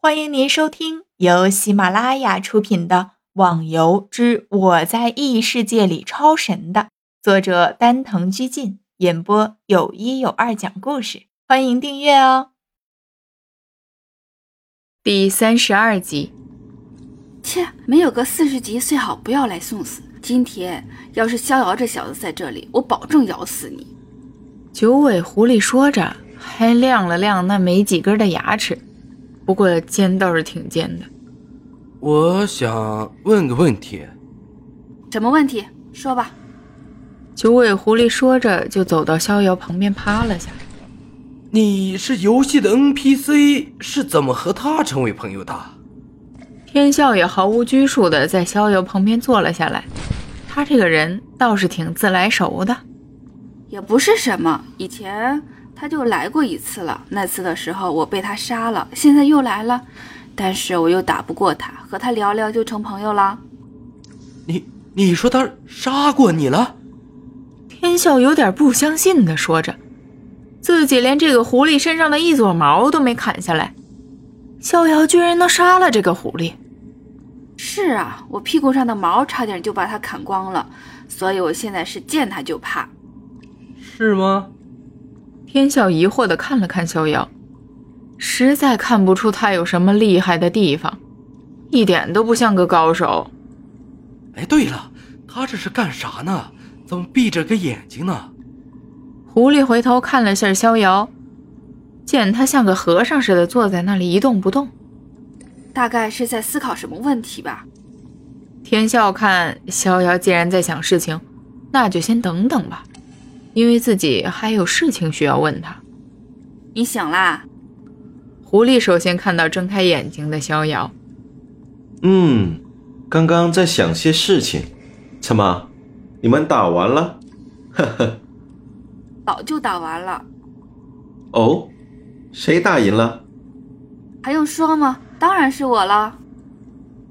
欢迎您收听由喜马拉雅出品的《网游之我在异世界里超神》的作者丹藤居进演播，有一有二讲故事。欢迎订阅哦。第三十二集，切，没有个四十级最好不要来送死。今天要是逍遥这小子在这里，我保证咬死你。九尾狐狸说着，还亮了亮那没几根的牙齿。不过尖倒是挺尖的。我想问个问题。什么问题？说吧。九尾狐狸说着，就走到逍遥旁边趴了下来。你是游戏的 NPC，是怎么和他成为朋友的？天笑也毫无拘束的在逍遥旁边坐了下来。他这个人倒是挺自来熟的。也不是什么，以前。他就来过一次了，那次的时候我被他杀了，现在又来了，但是我又打不过他，和他聊聊就成朋友了。你你说他杀过你了？天笑有点不相信的说着，自己连这个狐狸身上的一撮毛都没砍下来，逍遥居然能杀了这个狐狸？是啊，我屁股上的毛差点就把它砍光了，所以我现在是见他就怕。是吗？天笑疑惑地看了看逍遥，实在看不出他有什么厉害的地方，一点都不像个高手。哎，对了，他这是干啥呢？怎么闭着个眼睛呢？狐狸回头看了下逍遥，见他像个和尚似的坐在那里一动不动，大概是在思考什么问题吧。天笑看逍遥既然在想事情，那就先等等吧。因为自己还有事情需要问他，你醒啦？狐狸首先看到睁开眼睛的逍遥。嗯，刚刚在想些事情。怎么，你们打完了？呵呵，早就打完了。哦，谁打赢了？还用说吗？当然是我了。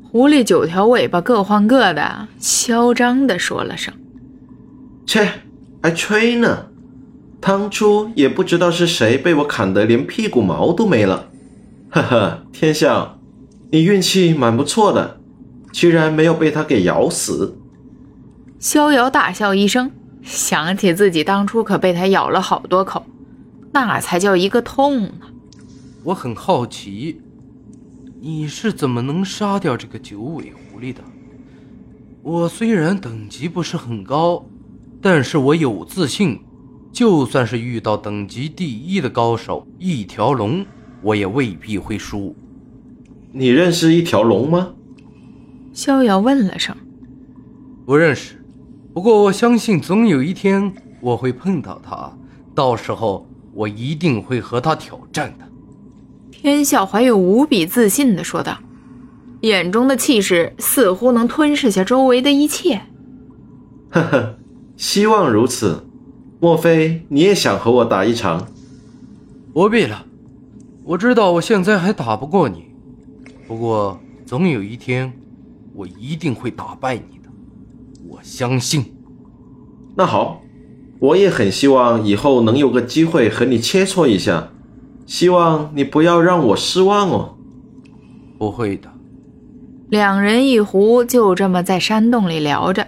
狐狸九条尾巴各换各的，嚣张的说了声：“切。”还吹呢！当初也不知道是谁被我砍得连屁股毛都没了。呵呵，天笑，你运气蛮不错的，居然没有被他给咬死。逍遥大笑一声，想起自己当初可被他咬了好多口，那才叫一个痛呢！我很好奇，你是怎么能杀掉这个九尾狐狸的？我虽然等级不是很高。但是我有自信，就算是遇到等级第一的高手一条龙，我也未必会输。你认识一条龙吗？逍遥问了声。不认识，不过我相信总有一天我会碰到他，到时候我一定会和他挑战的。天笑怀有无比自信的说道，眼中的气势似乎能吞噬下周围的一切。呵呵。希望如此，莫非你也想和我打一场？不必了，我知道我现在还打不过你，不过总有一天，我一定会打败你的，我相信。那好，我也很希望以后能有个机会和你切磋一下，希望你不要让我失望哦。不会的。两人一壶就这么在山洞里聊着。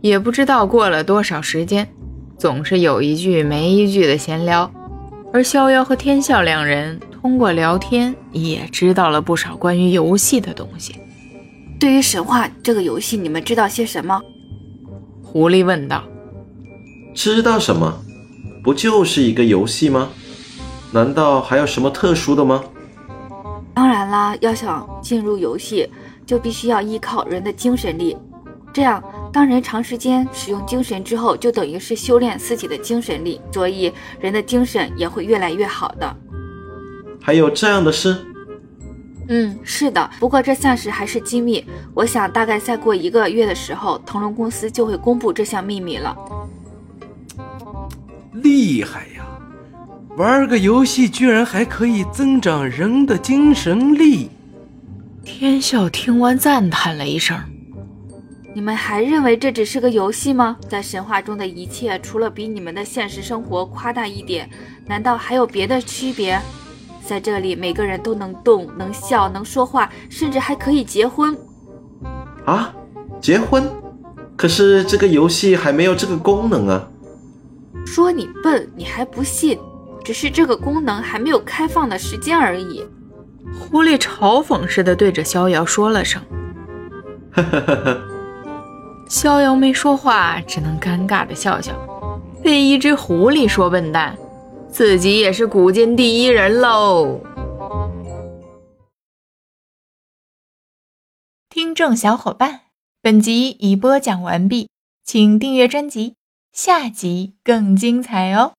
也不知道过了多少时间，总是有一句没一句的闲聊，而逍遥和天笑两人通过聊天也知道了不少关于游戏的东西。对于神话这个游戏，你们知道些什么？狐狸问道。知道什么？不就是一个游戏吗？难道还有什么特殊的吗？当然啦，要想进入游戏，就必须要依靠人的精神力，这样。当人长时间使用精神之后，就等于是修炼自己的精神力，所以人的精神也会越来越好的。还有这样的事？嗯，是的。不过这暂时还是机密，我想大概再过一个月的时候，腾龙公司就会公布这项秘密了。厉害呀！玩个游戏居然还可以增长人的精神力。天笑听完赞叹了一声。你们还认为这只是个游戏吗？在神话中的一切，除了比你们的现实生活夸大一点，难道还有别的区别？在这里，每个人都能动、能笑、能说话，甚至还可以结婚。啊，结婚？可是这个游戏还没有这个功能啊！说你笨，你还不信？只是这个功能还没有开放的时间而已。狐狸嘲讽似的对着逍遥说了声：“呵呵呵呵。”逍遥没说话，只能尴尬的笑笑。被一只狐狸说笨蛋，自己也是古今第一人喽！听众小伙伴，本集已播讲完毕，请订阅专辑，下集更精彩哦！